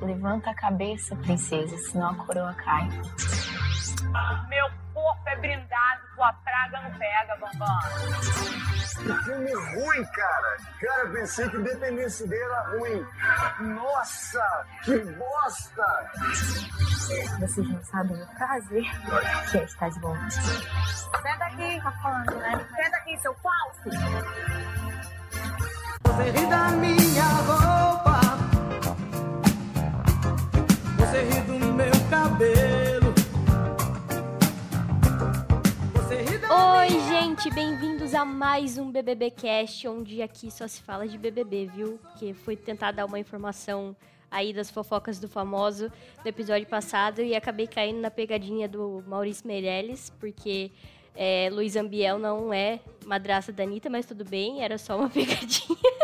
Levanta a cabeça, princesa, senão a coroa cai. Meu corpo é brindado, tua praga não pega, Bambam. Que filme ruim, cara. Cara, pensei que Independência Day era ruim. Nossa, que bosta. Vocês não sabem o prazer que é estar de volta. Senta aqui, tá falando, né? Senta aqui, seu falso. Você ri da minha roupa, você ri do meu cabelo. Oi, gente, bem-vindos a mais um BBB Cast, onde aqui só se fala de BBB, viu? Que foi tentar dar uma informação aí das fofocas do famoso do episódio passado e acabei caindo na pegadinha do Maurício Meirelles, porque é, Luiz Ambiel não é madraça da Anitta, mas tudo bem, era só uma pegadinha.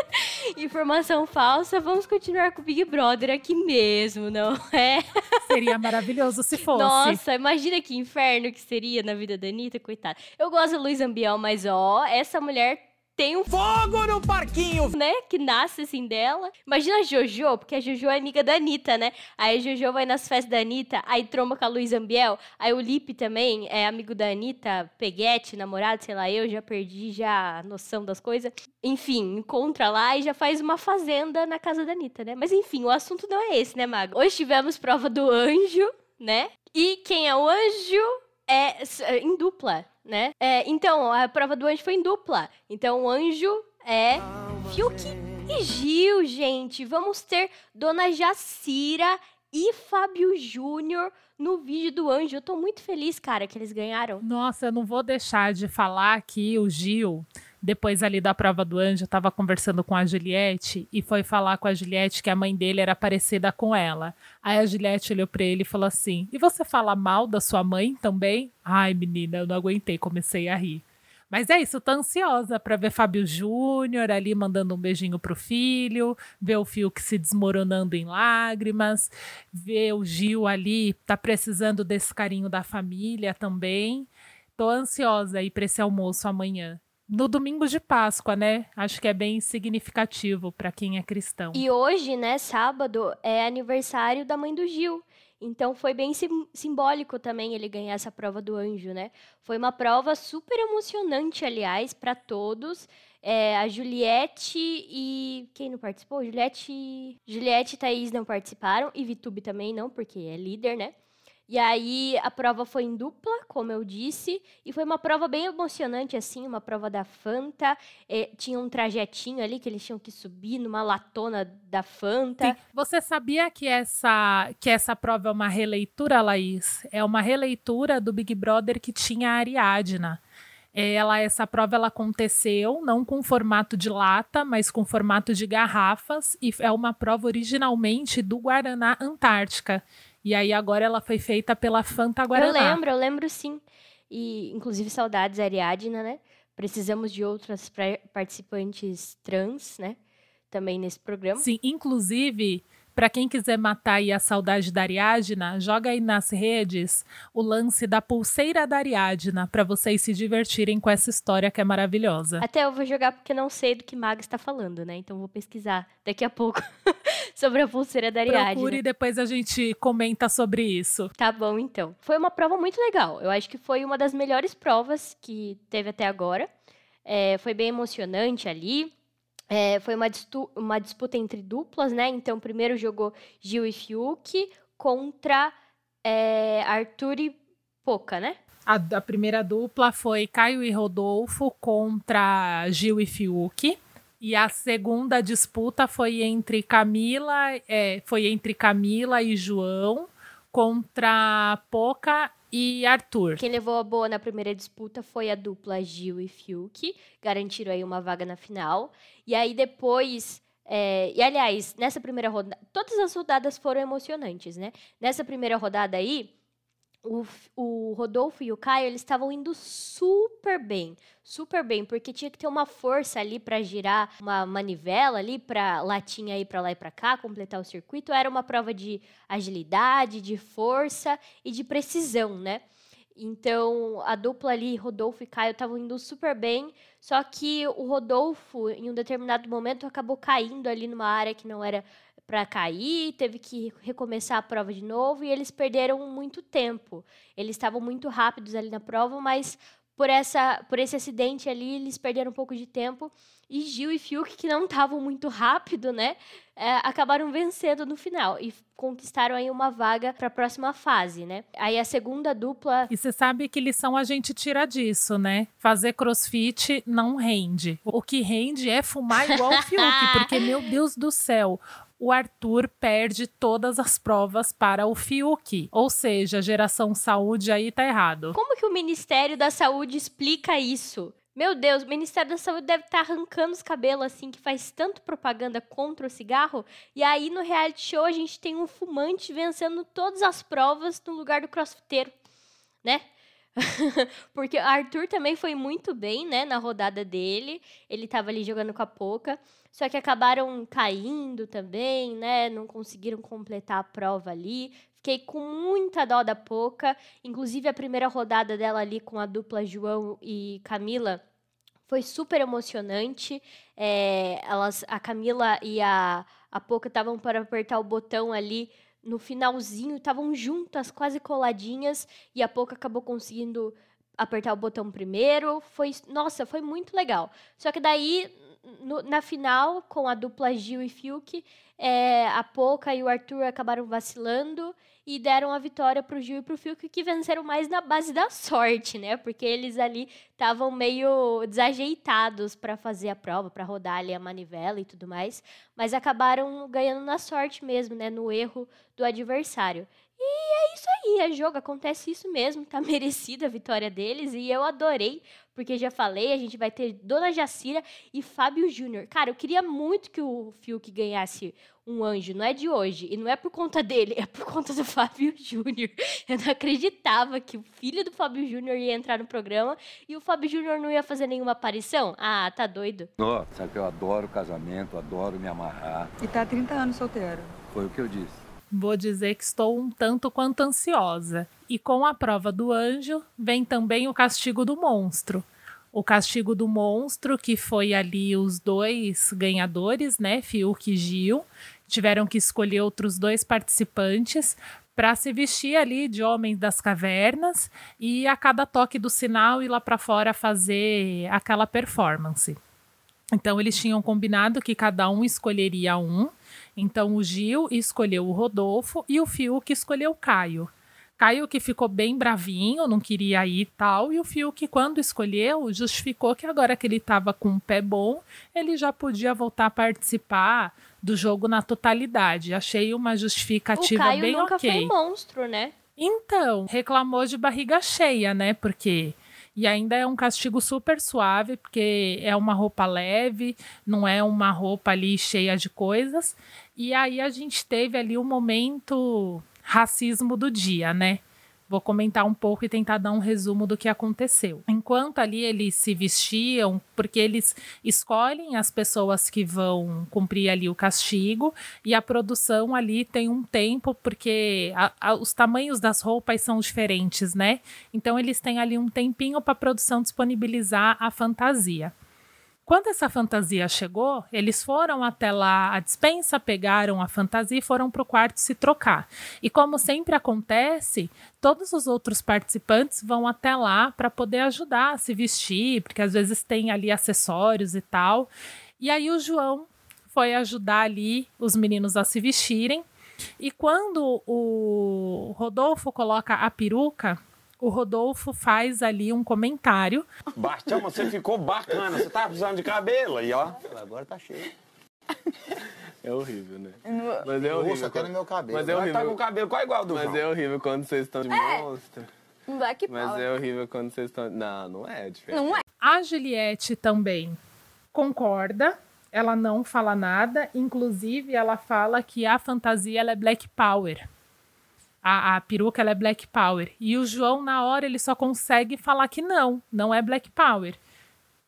Informação falsa, vamos continuar com o Big Brother aqui mesmo, não é? Seria maravilhoso se fosse. Nossa, imagina que inferno que seria na vida da Anitta, coitada. Eu gosto do Luiz Ambiel, mas ó, essa mulher tem um Fogo no parquinho! né, que nasce assim dela. Imagina a Jojo, porque a Jojo é amiga da Anitta, né? Aí a Jojo vai nas festas da Anitta, aí tromba com a Luiz Ambiel, aí o Lipe também é amigo da Anitta, peguete, namorado, sei lá, eu já perdi já a noção das coisas. Enfim, encontra lá e já faz uma fazenda na casa da Anitta, né? Mas enfim, o assunto não é esse, né, Mago? Hoje tivemos prova do anjo, né? E quem é o anjo é em dupla, né? É, então, a prova do anjo foi em dupla. Então, o anjo é Fiuk e Gil, gente. Vamos ter Dona Jacira e Fábio Júnior no vídeo do anjo. Eu tô muito feliz, cara, que eles ganharam. Nossa, eu não vou deixar de falar que o Gil, depois ali da prova do anjo, estava conversando com a Juliette e foi falar com a Juliette que a mãe dele era parecida com ela. Aí a Juliette olhou pra ele e falou assim: E você fala mal da sua mãe também? Ai, menina, eu não aguentei, comecei a rir. Mas é isso, tô ansiosa pra ver Fábio Júnior ali mandando um beijinho pro filho, ver o Fiuk se desmoronando em lágrimas, ver o Gil ali, tá precisando desse carinho da família também. Tô ansiosa aí pra esse almoço amanhã. No domingo de Páscoa, né? Acho que é bem significativo pra quem é cristão. E hoje, né, sábado, é aniversário da mãe do Gil. Então foi bem sim- simbólico também ele ganhar essa prova do anjo, né? Foi uma prova super emocionante, aliás, para todos. É, a Juliette e. Quem não participou? Juliette. Juliette e Thaís não participaram. E Vitube também não, porque é líder, né? E aí a prova foi em dupla, como eu disse, e foi uma prova bem emocionante, assim, uma prova da Fanta. É, tinha um trajetinho ali que eles tinham que subir numa latona da Fanta. Sim. Você sabia que essa, que essa prova é uma releitura, Laís? É uma releitura do Big Brother que tinha a Ariadna. É, Ela, essa prova ela aconteceu não com formato de lata, mas com formato de garrafas, e é uma prova originalmente do Guaraná Antártica. E aí agora ela foi feita pela Fanta Guaraná. Eu lembro, eu lembro sim. E, inclusive, saudades Ariadna, né? Precisamos de outras participantes trans, né? Também nesse programa. Sim, inclusive, para quem quiser matar aí a saudade da Ariadna, joga aí nas redes o lance da pulseira da Ariadna para vocês se divertirem com essa história que é maravilhosa. Até eu vou jogar porque não sei do que Maga está falando, né? Então vou pesquisar daqui a pouco sobre a pulseira da Ariadna. Procure e depois a gente comenta sobre isso. Tá bom, então. Foi uma prova muito legal. Eu acho que foi uma das melhores provas que teve até agora. É, foi bem emocionante ali. É, foi uma, uma disputa entre duplas, né? Então, primeiro jogou Gil e Fiuk contra é, Arthur e Poca, né? A, a primeira dupla foi Caio e Rodolfo contra Gil e Fiuk. E a segunda disputa foi entre Camila, é, foi entre Camila e João contra Poca e Arthur. Quem levou a boa na primeira disputa foi a dupla Gil e Fiuk, garantiram aí uma vaga na final. E aí depois. é, e aliás, nessa primeira rodada. Todas as rodadas foram emocionantes, né? Nessa primeira rodada aí, o, o Rodolfo e o Caio, eles estavam indo super bem, super bem, porque tinha que ter uma força ali pra girar uma manivela ali pra latinha ir pra lá e pra cá, completar o circuito. Era uma prova de agilidade, de força e de precisão, né? Então, a dupla ali, Rodolfo e Caio, estavam indo super bem, só que o Rodolfo, em um determinado momento, acabou caindo ali numa área que não era para cair, teve que recomeçar a prova de novo e eles perderam muito tempo. Eles estavam muito rápidos ali na prova, mas por, essa, por esse acidente ali, eles perderam um pouco de tempo. E Gil e Fiuk, que não estavam muito rápido, né? É, acabaram vencendo no final e conquistaram aí uma vaga para a próxima fase, né? Aí a segunda dupla. E você sabe que lição a gente tira disso, né? Fazer crossfit não rende. O que rende é fumar igual o Fiuk, porque, meu Deus do céu, o Arthur perde todas as provas para o Fiuk. Ou seja, a geração saúde aí tá errado. Como que o Ministério da Saúde explica isso? Meu Deus, o Ministério da Saúde deve estar tá arrancando os cabelos assim, que faz tanto propaganda contra o cigarro. E aí no reality show a gente tem um fumante vencendo todas as provas no lugar do crossfiteiro, né? Porque Arthur também foi muito bem, né, na rodada dele. Ele estava ali jogando com a Poca. Só que acabaram caindo também, né? Não conseguiram completar a prova ali. Fiquei com muita dó da Poca. Inclusive, a primeira rodada dela ali com a dupla João e Camila foi super emocionante. É, elas, a Camila e a, a Poca estavam para apertar o botão ali no finalzinho, estavam juntas, quase coladinhas, e a Poca acabou conseguindo apertar o botão primeiro. Foi, nossa, foi muito legal. Só que daí no, na final, com a dupla Gil e Fiuk, é, a Poca e o Arthur acabaram vacilando e deram a vitória para o Gil e para o Fiuk, que venceram mais na base da sorte, né? Porque eles ali estavam meio desajeitados para fazer a prova, para rodar ali a manivela e tudo mais, mas acabaram ganhando na sorte mesmo, né? No erro do adversário. E é isso aí, é jogo, acontece isso mesmo, tá merecida a vitória deles e eu adorei, porque já falei, a gente vai ter Dona Jacira e Fábio Júnior. Cara, eu queria muito que o Fiuk ganhasse um anjo, não é de hoje, e não é por conta dele, é por conta do Fábio Júnior. Eu não acreditava que o filho do Fábio Júnior ia entrar no programa e o Fábio Júnior não ia fazer nenhuma aparição. Ah, tá doido. Oh, sabe que eu adoro casamento, adoro me amarrar. E tá há 30 anos solteiro. Foi o que eu disse. Vou dizer que estou um tanto quanto ansiosa. E com a prova do anjo, vem também o castigo do monstro. O castigo do monstro, que foi ali os dois ganhadores, né? Fiuk e Gil, tiveram que escolher outros dois participantes para se vestir ali de homens das cavernas e a cada toque do sinal ir lá para fora fazer aquela performance. Então eles tinham combinado que cada um escolheria um então o Gil escolheu o Rodolfo e o Fiuk escolheu o Caio. Caio que ficou bem bravinho, não queria ir e tal, e o Fiuk, quando escolheu, justificou que agora que ele estava com o pé bom, ele já podia voltar a participar do jogo na totalidade. Achei uma justificativa o Caio bem nunca ok. foi monstro, né? Então, reclamou de barriga cheia, né? Porque e ainda é um castigo super suave, porque é uma roupa leve, não é uma roupa ali cheia de coisas. E aí a gente teve ali o um momento racismo do dia, né? Vou comentar um pouco e tentar dar um resumo do que aconteceu. Enquanto ali eles se vestiam, porque eles escolhem as pessoas que vão cumprir ali o castigo, e a produção ali tem um tempo, porque a, a, os tamanhos das roupas são diferentes, né? Então eles têm ali um tempinho para a produção disponibilizar a fantasia. Quando essa fantasia chegou, eles foram até lá a dispensa, pegaram a fantasia e foram para o quarto se trocar. E como sempre acontece, todos os outros participantes vão até lá para poder ajudar a se vestir, porque às vezes tem ali acessórios e tal. E aí o João foi ajudar ali os meninos a se vestirem. E quando o Rodolfo coloca a peruca, o Rodolfo faz ali um comentário. Bastião, você ficou bacana. Você tá precisando de cabelo aí, ó. Agora tá cheio. É horrível, né? Mas é horrível. Nossa, até no meu cabelo. Mas é Vai horrível. tá com o cabelo qual é igual do Mas João. é horrível quando vocês estão de monstro. Um Black Mas Power. é horrível quando vocês estão. Não, não é diferente. Não é. A Juliette também concorda, ela não fala nada, inclusive ela fala que a fantasia ela é Black Power. A, a peruca ela é Black Power. E o João, na hora, ele só consegue falar que não, não é Black Power.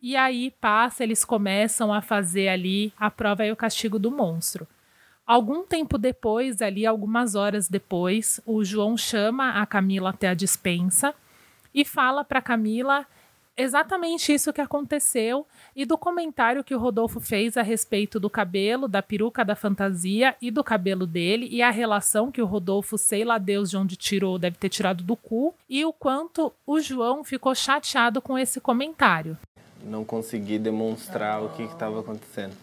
E aí passa, eles começam a fazer ali a prova e o castigo do monstro. Algum tempo depois, ali, algumas horas depois, o João chama a Camila até a dispensa e fala para Camila exatamente isso que aconteceu e do comentário que o Rodolfo fez a respeito do cabelo, da peruca da fantasia e do cabelo dele e a relação que o Rodolfo, sei lá Deus de onde tirou, deve ter tirado do cu, e o quanto o João ficou chateado com esse comentário. Não consegui demonstrar o que estava acontecendo.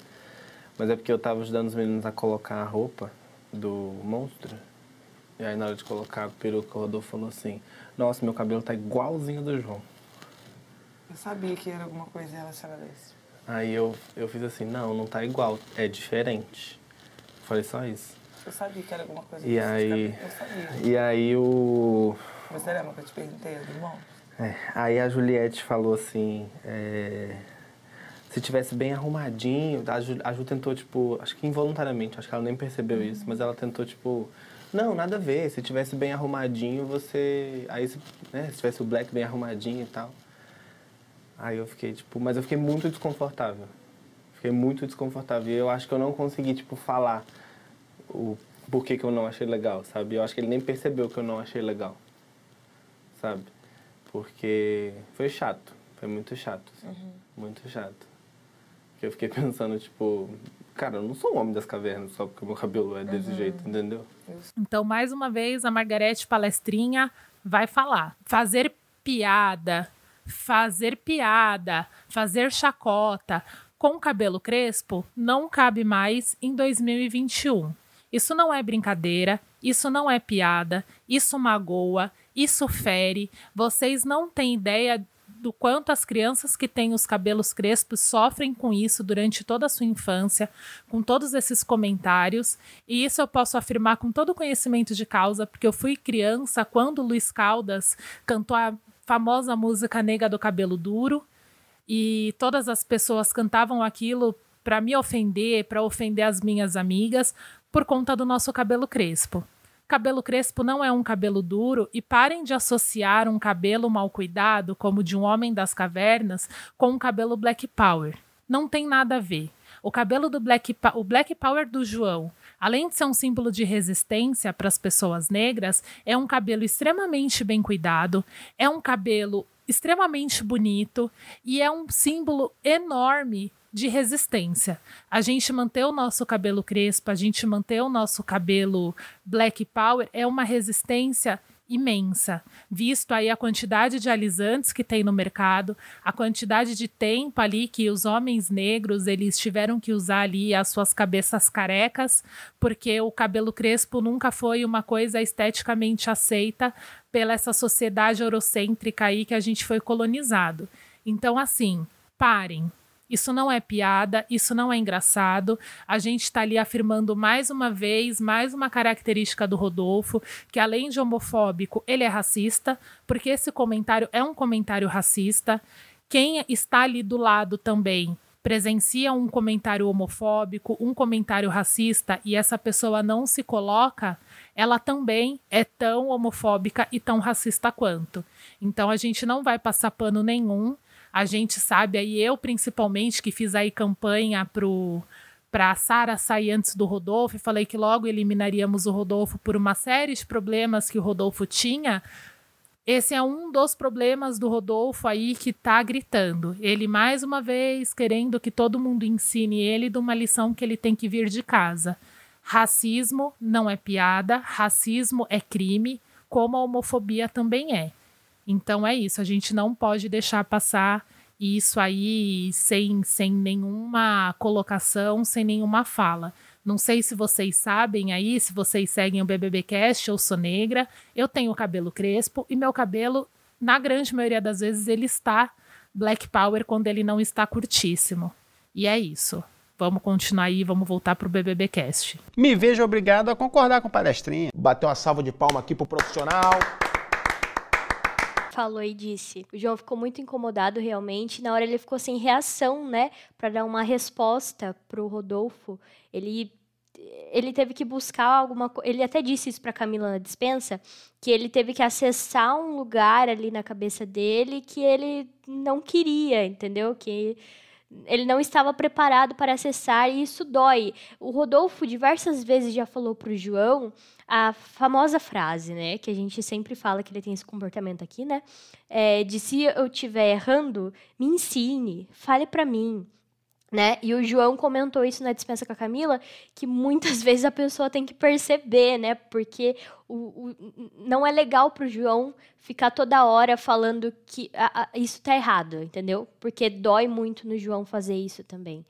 Mas é porque eu estava ajudando os meninos a colocar a roupa do monstro. E aí na hora de colocar a peruca, o Rodolfo falou assim, nossa, meu cabelo tá igualzinho do João. Eu sabia que era alguma coisa relacionada a isso. Aí eu, eu fiz assim, não, não tá igual, é diferente. Falei só isso. Eu sabia que era alguma coisa E esse aí, Eu sabia. e aí o... Você lembra que eu te perguntei do bom? É, aí a Juliette falou assim, é, se tivesse bem arrumadinho, a Ju, a Ju tentou, tipo, acho que involuntariamente, acho que ela nem percebeu isso, mas ela tentou, tipo, não, nada a ver, se tivesse bem arrumadinho, você, aí, né, se tivesse o black bem arrumadinho e tal. Aí eu fiquei, tipo, mas eu fiquei muito desconfortável. Fiquei muito desconfortável. E eu acho que eu não consegui, tipo, falar o porquê que eu não achei legal, sabe? Eu acho que ele nem percebeu que eu não achei legal, sabe? Porque foi chato, foi muito chato, assim, muito chato. Porque eu fiquei pensando, tipo, cara, eu não sou um homem das cavernas só porque meu cabelo é desse jeito, entendeu? Então, mais uma vez, a Margarete Palestrinha vai falar. Fazer piada, fazer piada, fazer chacota com cabelo crespo não cabe mais em 2021. Isso não é brincadeira, isso não é piada, isso magoa, isso fere. Vocês não têm ideia do quanto as crianças que têm os cabelos crespos sofrem com isso durante toda a sua infância, com todos esses comentários. E isso eu posso afirmar com todo conhecimento de causa, porque eu fui criança quando Luiz Caldas cantou a famosa música Nega do Cabelo Duro, e todas as pessoas cantavam aquilo para me ofender, para ofender as minhas amigas, por conta do nosso cabelo crespo. Cabelo crespo não é um cabelo duro e parem de associar um cabelo mal cuidado, como de um homem das cavernas, com um cabelo black power. Não tem nada a ver. O cabelo do black, o black power do João, além de ser um símbolo de resistência para as pessoas negras, é um cabelo extremamente bem cuidado, é um cabelo extremamente bonito e é um símbolo enorme de resistência. A gente manter o nosso cabelo crespo, a gente manter o nosso cabelo black power é uma resistência imensa, visto aí a quantidade de alisantes que tem no mercado, a quantidade de tempo ali que os homens negros eles tiveram que usar ali as suas cabeças carecas, porque o cabelo crespo nunca foi uma coisa esteticamente aceita pela essa sociedade eurocêntrica aí que a gente foi colonizado. Então assim, parem, isso não é piada, isso não é engraçado. A gente está ali afirmando mais uma vez, mais uma característica do Rodolfo, que além de homofóbico, ele é racista, porque esse comentário é um comentário racista. Quem está ali do lado também presencia um comentário homofóbico, um comentário racista e essa pessoa não se coloca, ela também é tão homofóbica e tão racista quanto. Então a gente não vai passar pano nenhum. A gente sabe aí, eu principalmente, que fiz aí campanha pro para a Sara sair antes do Rodolfo e falei que logo eliminaríamos o Rodolfo por uma série de problemas que o Rodolfo tinha. Esse é um dos problemas do Rodolfo aí que tá gritando. Ele mais uma vez querendo que todo mundo ensine ele de uma lição que ele tem que vir de casa. Racismo não é piada, racismo é crime, como a homofobia também é. Então é isso, a gente não pode deixar passar isso aí sem, sem nenhuma colocação, sem nenhuma fala. Não sei se vocês sabem aí, se vocês seguem o BBBcast, eu sou negra, eu tenho cabelo crespo e meu cabelo, na grande maioria das vezes, ele está black power quando ele não está curtíssimo. E é isso. Vamos continuar aí, vamos voltar pro BBBcast. Me vejo obrigado a concordar com o palestrinha. Bateu uma salva de palma aqui pro profissional. Falou e disse. O João ficou muito incomodado realmente. Na hora ele ficou sem reação, né, Pra dar uma resposta pro Rodolfo. Ele ele teve que buscar alguma coisa. Ele até disse isso pra Camila na dispensa, que ele teve que acessar um lugar ali na cabeça dele que ele não queria, entendeu? Que ele não estava preparado para acessar e isso dói. O Rodolfo diversas vezes já falou pro João a famosa frase, né, que a gente sempre fala que ele tem esse comportamento aqui, né, é, de se eu estiver errando, me ensine, fale para mim né? E o João comentou isso na dispensa com a Camila, que muitas vezes a pessoa tem que perceber, né? Porque o, o não é legal pro João ficar toda hora falando que a, a, isso tá errado, entendeu? Porque dói muito no João fazer isso também.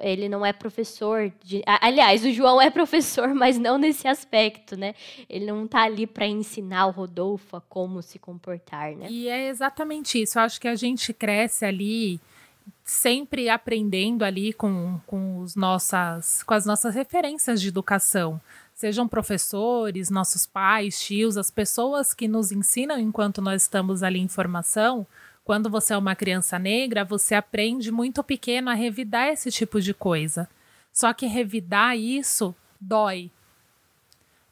Ele não é professor de. Aliás, o João é professor, mas não nesse aspecto, né? Ele não tá ali para ensinar o Rodolfo a como se comportar, né? E é exatamente isso. Eu acho que a gente cresce ali sempre aprendendo ali com, com, os nossas, com as nossas referências de educação. Sejam professores, nossos pais, tios, as pessoas que nos ensinam enquanto nós estamos ali em formação. Quando você é uma criança negra, você aprende muito pequeno a revidar esse tipo de coisa. Só que revidar isso dói.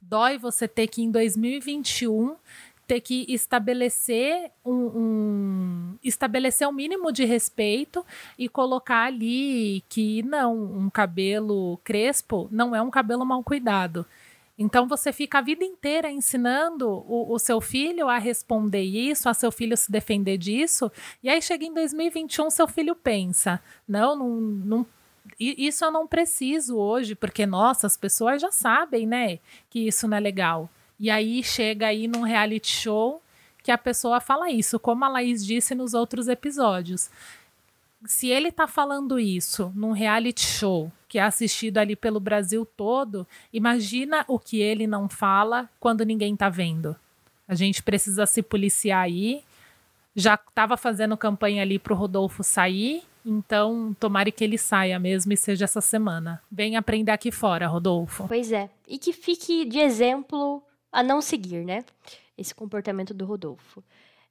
Dói você ter que, em 2021, ter que estabelecer um, um, estabelecer um mínimo de respeito e colocar ali que não, um cabelo crespo não é um cabelo mal cuidado. Então você fica a vida inteira ensinando o, o, seu filho a responder isso, a seu filho se defender disso, e aí chega em 2021, seu filho pensa: não, não, não isso eu não preciso hoje, porque nossa, as pessoas já sabem, né, que isso não é legal. E aí chega aí num reality show que a pessoa fala isso, como a Laís disse nos outros episódios. Se ele tá falando isso num reality show que é assistido ali pelo Brasil todo, imagina o que ele não fala quando ninguém tá vendo. A gente precisa se policiar aí. Já estava fazendo campanha ali pro Rodolfo sair, então tomare que ele saia mesmo e seja essa semana. Vem aprender aqui fora, Rodolfo. Pois é. E que fique de exemplo a não seguir, né? Esse comportamento do Rodolfo.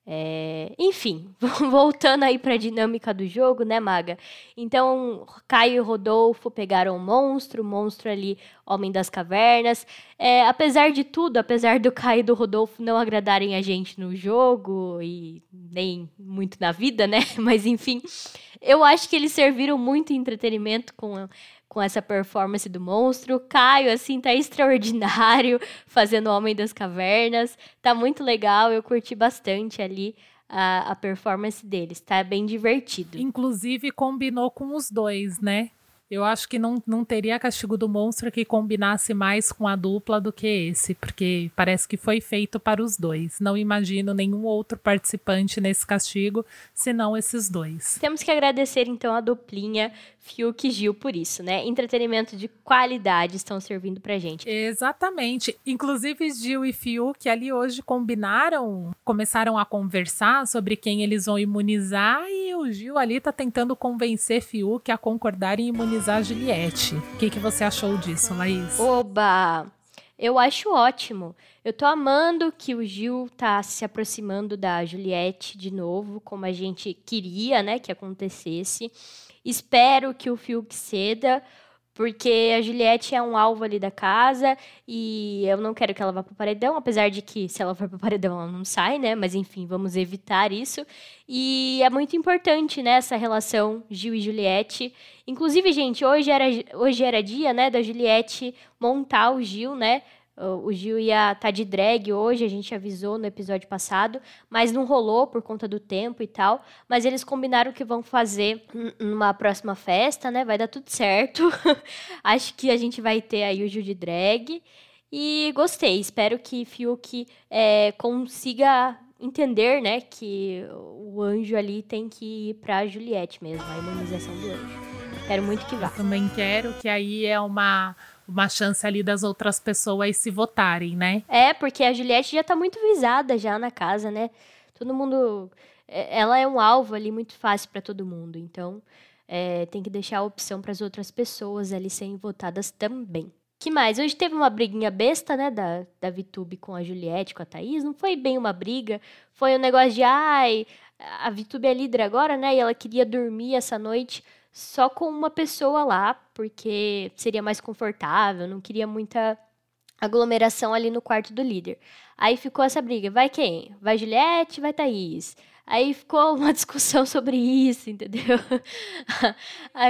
É, enfim, voltando aí para a dinâmica do jogo, né, Maga? Então, Caio e Rodolfo pegaram o monstro, o monstro ali, Homem das Cavernas. É, apesar de tudo, apesar do Caio e do Rodolfo não agradarem a gente no jogo e nem muito na vida, né? Mas enfim, eu acho que eles serviram muito entretenimento com com essa performance do monstro. Caio, assim, tá extraordinário fazendo o Homem das Cavernas. Tá muito legal, eu curti bastante ali a, a performance deles. Tá bem divertido. Inclusive, combinou com os dois, né? Eu acho que não, não teria castigo do monstro que combinasse mais com a dupla do que esse, porque parece que foi feito para os dois. Não imagino nenhum outro participante nesse castigo, senão esses dois. Temos que agradecer então a duplinha Fiuk e Gil por isso, né? Entretenimento de qualidade estão servindo pra gente. Exatamente. Inclusive, Gil e Fiuk ali hoje combinaram, começaram a conversar sobre quem eles vão imunizar e o Gil ali tá tentando convencer Fiuk a concordar em imunizar a Juliette. O que, que você achou disso, Laís? Oba! Eu acho ótimo. Eu tô amando que o Gil tá se aproximando da Juliette de novo, como a gente queria, né, que acontecesse. Espero que o Fiuk ceda, porque a Juliette é um alvo ali da casa e eu não quero que ela vá pro paredão, apesar de que se ela for pro paredão ela não sai, né? Mas enfim, vamos evitar isso. E é muito importante, né, essa relação Gil e Juliette. Inclusive, gente, hoje era, hoje era dia, né, da Juliette montar o Gil, né? O Gil ia estar tá de drag hoje, a gente avisou no episódio passado, mas não rolou por conta do tempo e tal. Mas eles combinaram que vão fazer numa próxima festa, né? Vai dar tudo certo. Acho que a gente vai ter aí o Gil de drag. E gostei, espero que Fiuk é, consiga entender, né, que o anjo ali tem que ir pra Juliette mesmo, a imunização do anjo. Quero muito que vá. Eu também quero, que aí é uma uma chance ali das outras pessoas se votarem, né? É, porque a Juliette já tá muito visada já na casa, né? Todo mundo. É, ela é um alvo ali muito fácil para todo mundo. Então, é, tem que deixar a opção para as outras pessoas ali serem votadas também. que mais? Hoje teve uma briguinha besta, né, da, da Vitube com a Juliette, com a Thaís. Não foi bem uma briga. Foi um negócio de, ai, a Vitube é líder agora, né? E ela queria dormir essa noite só com uma pessoa lá, porque seria mais confortável, não queria muita aglomeração ali no quarto do líder. Aí ficou essa briga, vai quem? Vai Juliette, vai Thaís. Aí ficou uma discussão sobre isso, entendeu?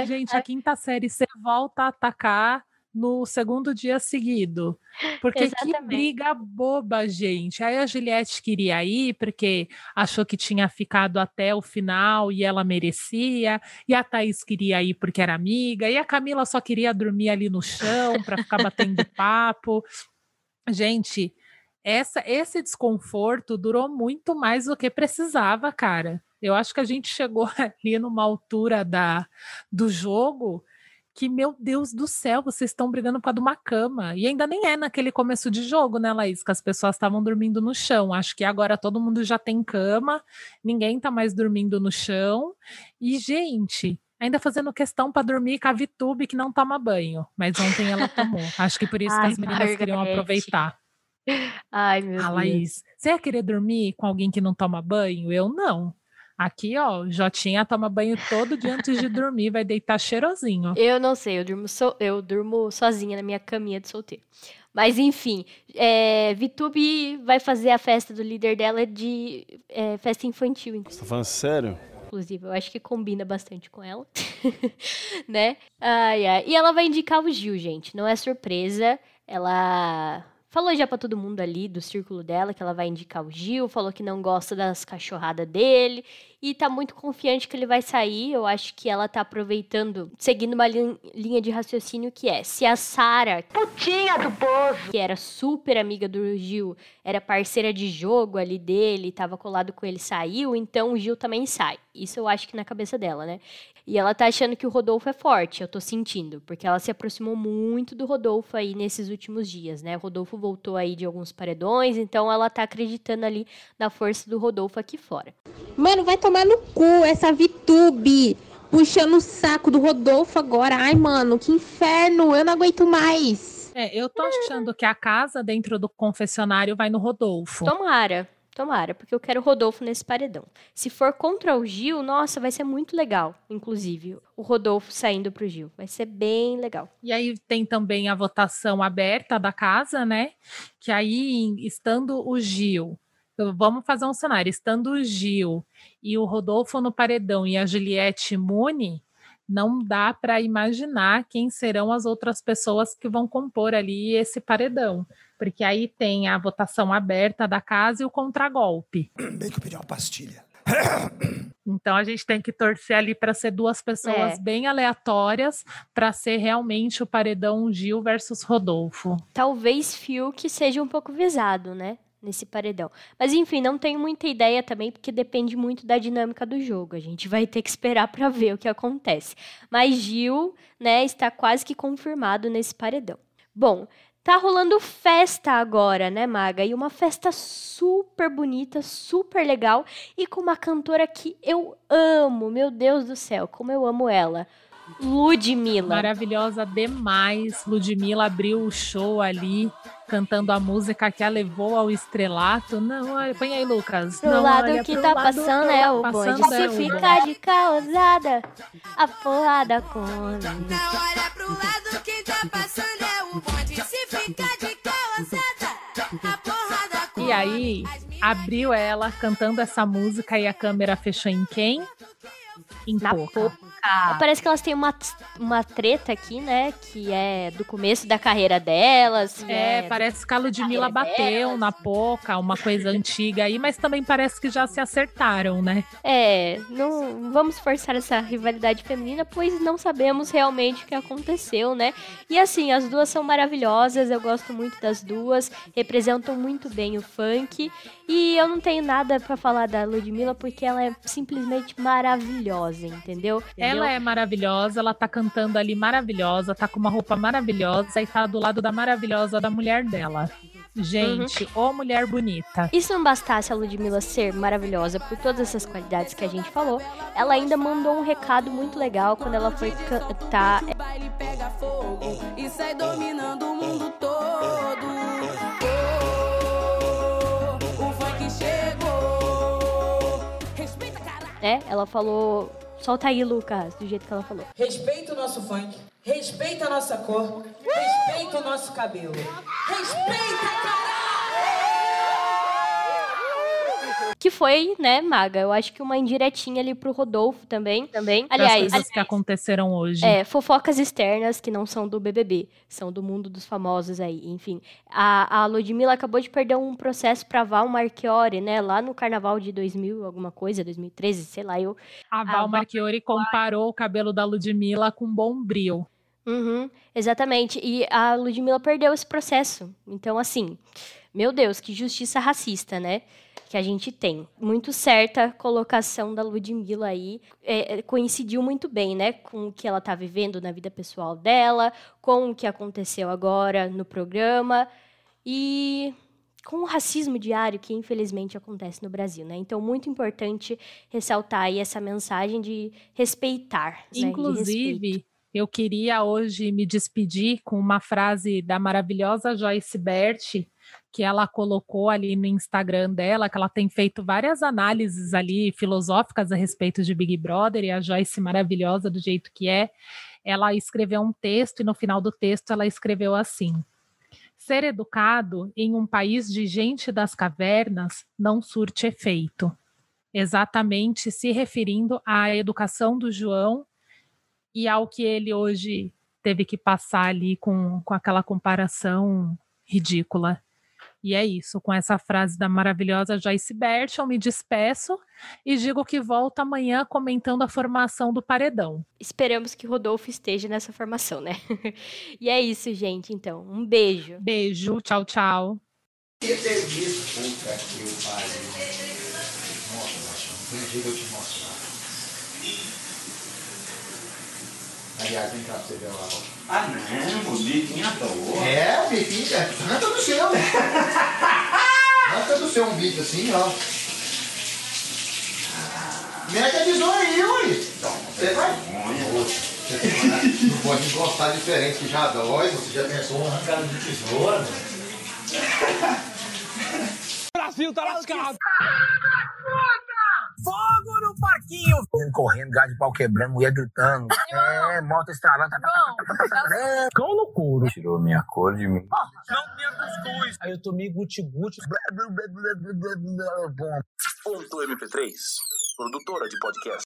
Gente, a quinta série você volta a atacar no segundo dia seguido. Porque que Exatamente. briga boba, gente. Aí a Juliette queria ir porque achou que tinha ficado até o final e ela merecia. E a Thaís queria ir porque era amiga. E a Camila só queria dormir ali no chão para ficar batendo papo. Gente, essa, esse desconforto durou muito mais do que precisava, cara. Eu acho que a gente chegou ali numa altura da, do jogo que, meu Deus do céu, vocês estão brigando por causa de uma cama. E ainda nem é naquele começo de jogo, né, Laís? Que as pessoas estavam dormindo no chão. Acho que agora todo mundo já tem cama, ninguém tá mais dormindo no chão. E, gente. Ainda fazendo questão para dormir com a Vitube que não toma banho. Mas ontem ela tomou. Acho que por isso que as meninas queriam aproveitar. Ai, meu Ah, Deus. Laís, você ia querer dormir com alguém que não toma banho? Eu não. Aqui, ó, Jotinha toma banho todo dia antes de dormir, vai deitar cheirosinho. Eu não sei, eu durmo, so- eu durmo sozinha na minha caminha de solteiro. Mas enfim, é, Vitube vai fazer a festa do líder dela de é, festa infantil, Você tá falando sério? inclusive. Eu acho que combina bastante com ela, né? Ai, ai. E ela vai indicar o Gil, gente. Não é surpresa. Ela falou já pra todo mundo ali do círculo dela que ela vai indicar o Gil. Falou que não gosta das cachorradas dele. E tá muito confiante que ele vai sair. Eu acho que ela tá aproveitando, seguindo uma lin- linha de raciocínio que é: se a Sara, putinha do poço, que era super amiga do Gil, era parceira de jogo ali dele, tava colado com ele, saiu, então o Gil também sai. Isso eu acho que na cabeça dela, né? E ela tá achando que o Rodolfo é forte, eu tô sentindo, porque ela se aproximou muito do Rodolfo aí nesses últimos dias, né? O Rodolfo voltou aí de alguns paredões, então ela tá acreditando ali na força do Rodolfo aqui fora. Mano, vai tomar no cu essa VTube puxando o saco do Rodolfo agora. Ai, mano, que inferno, eu não aguento mais. É, eu tô achando que a casa dentro do confessionário vai no Rodolfo. Tomara, tomara, porque eu quero o Rodolfo nesse paredão. Se for contra o Gil, nossa, vai ser muito legal, inclusive, o Rodolfo saindo pro Gil. Vai ser bem legal. E aí tem também a votação aberta da casa, né? Que aí, estando o Gil, vamos fazer um cenário, estando o Gil e o Rodolfo no paredão e a Juliette imune, não dá para imaginar quem serão as outras pessoas que vão compor ali esse paredão. Porque aí tem a votação aberta da casa e o contragolpe. Bem que eu pedi uma pastilha. Então a gente tem que torcer ali para ser duas pessoas É. bem aleatórias para ser realmente o paredão Gil versus Rodolfo. Talvez Fiuk seja um pouco visado, né? Nesse paredão. Mas enfim, não tenho muita ideia também, porque depende muito da dinâmica do jogo. A gente vai ter que esperar para ver o que acontece. Mas Gil, né, está quase que confirmado nesse paredão. Bom, tá rolando festa agora, né, Maga? E uma festa super bonita, super legal e com uma cantora que eu amo. Meu Deus do céu, como eu amo ela. Ludmilla. Maravilhosa demais. Ludmilla abriu o show ali, cantando a música que a levou ao estrelato. Não, olha, põe aí, Lucas. Pro Não, lado olha, que tá lado passando é tá o bonde. passando Se é ficar de causada, a porrada come. Olha pro lado que tá passando é o bonde. Se ficar de calçada, a porrada E aí, abriu ela cantando essa música e a câmera fechou em quem? Em Na Poca. Parece que elas têm uma, uma treta aqui, né? Que é do começo da carreira delas. É, parece que a Ludmilla bateu na Poca, uma coisa antiga aí, mas também parece que já se acertaram, né? É, não vamos forçar essa rivalidade feminina, pois não sabemos realmente o que aconteceu, né? E assim, as duas são maravilhosas, eu gosto muito das duas, representam muito bem o funk. E eu não tenho nada pra falar da Ludmilla porque ela é simplesmente maravilhosa, entendeu? Ela é maravilhosa, ela tá cantando ali maravilhosa, tá com uma roupa maravilhosa e tá do lado da maravilhosa da mulher dela. Gente, ô mulher bonita. E se não bastasse a Ludmilla ser maravilhosa por todas essas qualidades que a gente falou, ela ainda mandou um recado muito legal quando ela foi cantar. baile pega fogo e sai dominando o mundo todo. Oh, o funk chegou. Respeita, caralho. né? Ela falou. Solta aí, Lucas, do jeito que ela falou. Respeita o nosso funk, respeita a nossa cor, respeita o nosso cabelo. Respeita, caralho! Que foi, né, Maga? Eu acho que uma indiretinha ali pro Rodolfo também. também. Aliás, Aliás, coisas que aconteceram hoje. é, fofocas externas que não são do BBB, são do mundo dos famosos aí, enfim. A, a Ludmilla acabou de perder um processo pra Val Marchiori, né, lá no carnaval de 2000, alguma coisa, 2013, sei lá, eu... A Val Marchiori comparou o cabelo da Ludmilla com Bombril. Uhum, exatamente. E a Ludmilla perdeu esse processo. Então, assim, meu Deus, que justiça racista, né? Que a gente tem. Muito certa colocação da Ludmilla aí. É, é, coincidiu muito bem, né? Com o que ela tá vivendo na vida pessoal dela, com o que aconteceu agora no programa. E com o racismo diário que infelizmente acontece no Brasil, né? Então, muito importante ressaltar aí essa mensagem de respeitar. né? De. Inclusive, eu queria hoje me despedir com uma frase da maravilhosa Joyce Bert, que ela colocou ali no Instagram dela, que ela tem feito várias análises ali filosóficas a respeito de Big Brother, e a Joyce maravilhosa do jeito que é, ela escreveu um texto e no final do texto ela escreveu assim: Ser educado em um país de gente das cavernas não surte efeito. Exatamente se referindo à educação do João e ao que ele hoje teve que passar ali com, com aquela comparação ridícula. E é isso, com essa frase da maravilhosa Joyce Bert, eu me despeço e digo que volto amanhã comentando a formação do paredão. Esperamos que Rodolfo esteja nessa formação, né? e é isso, gente, então. Um beijo. Beijo, tchau, tchau ter visto. Puta que o pariu. Nossa, um dia que eu te mostrar. Aliás, vem cá pra você ver lá. Ah, não, o biquinho adorou. É, o biquinho, é, canta do seu. canta do seu um bico assim, ó. Mete a visão aí, ui. Você vai. Não pode encostar diferente que já dói. Você já pensou uma arrancada de tesoura? Brasil tá lascado. Parquinho! Correndo, gás de pau quebrando, mulher gritando. É, moto estralando. tá, tá, tá, tá, tá, tá, tá. Cão no couro. Tirou minha cor de mim. Não tinha cuscuz. Aí eu tomei guti-guti. Ponto MP3, produtora de podcast.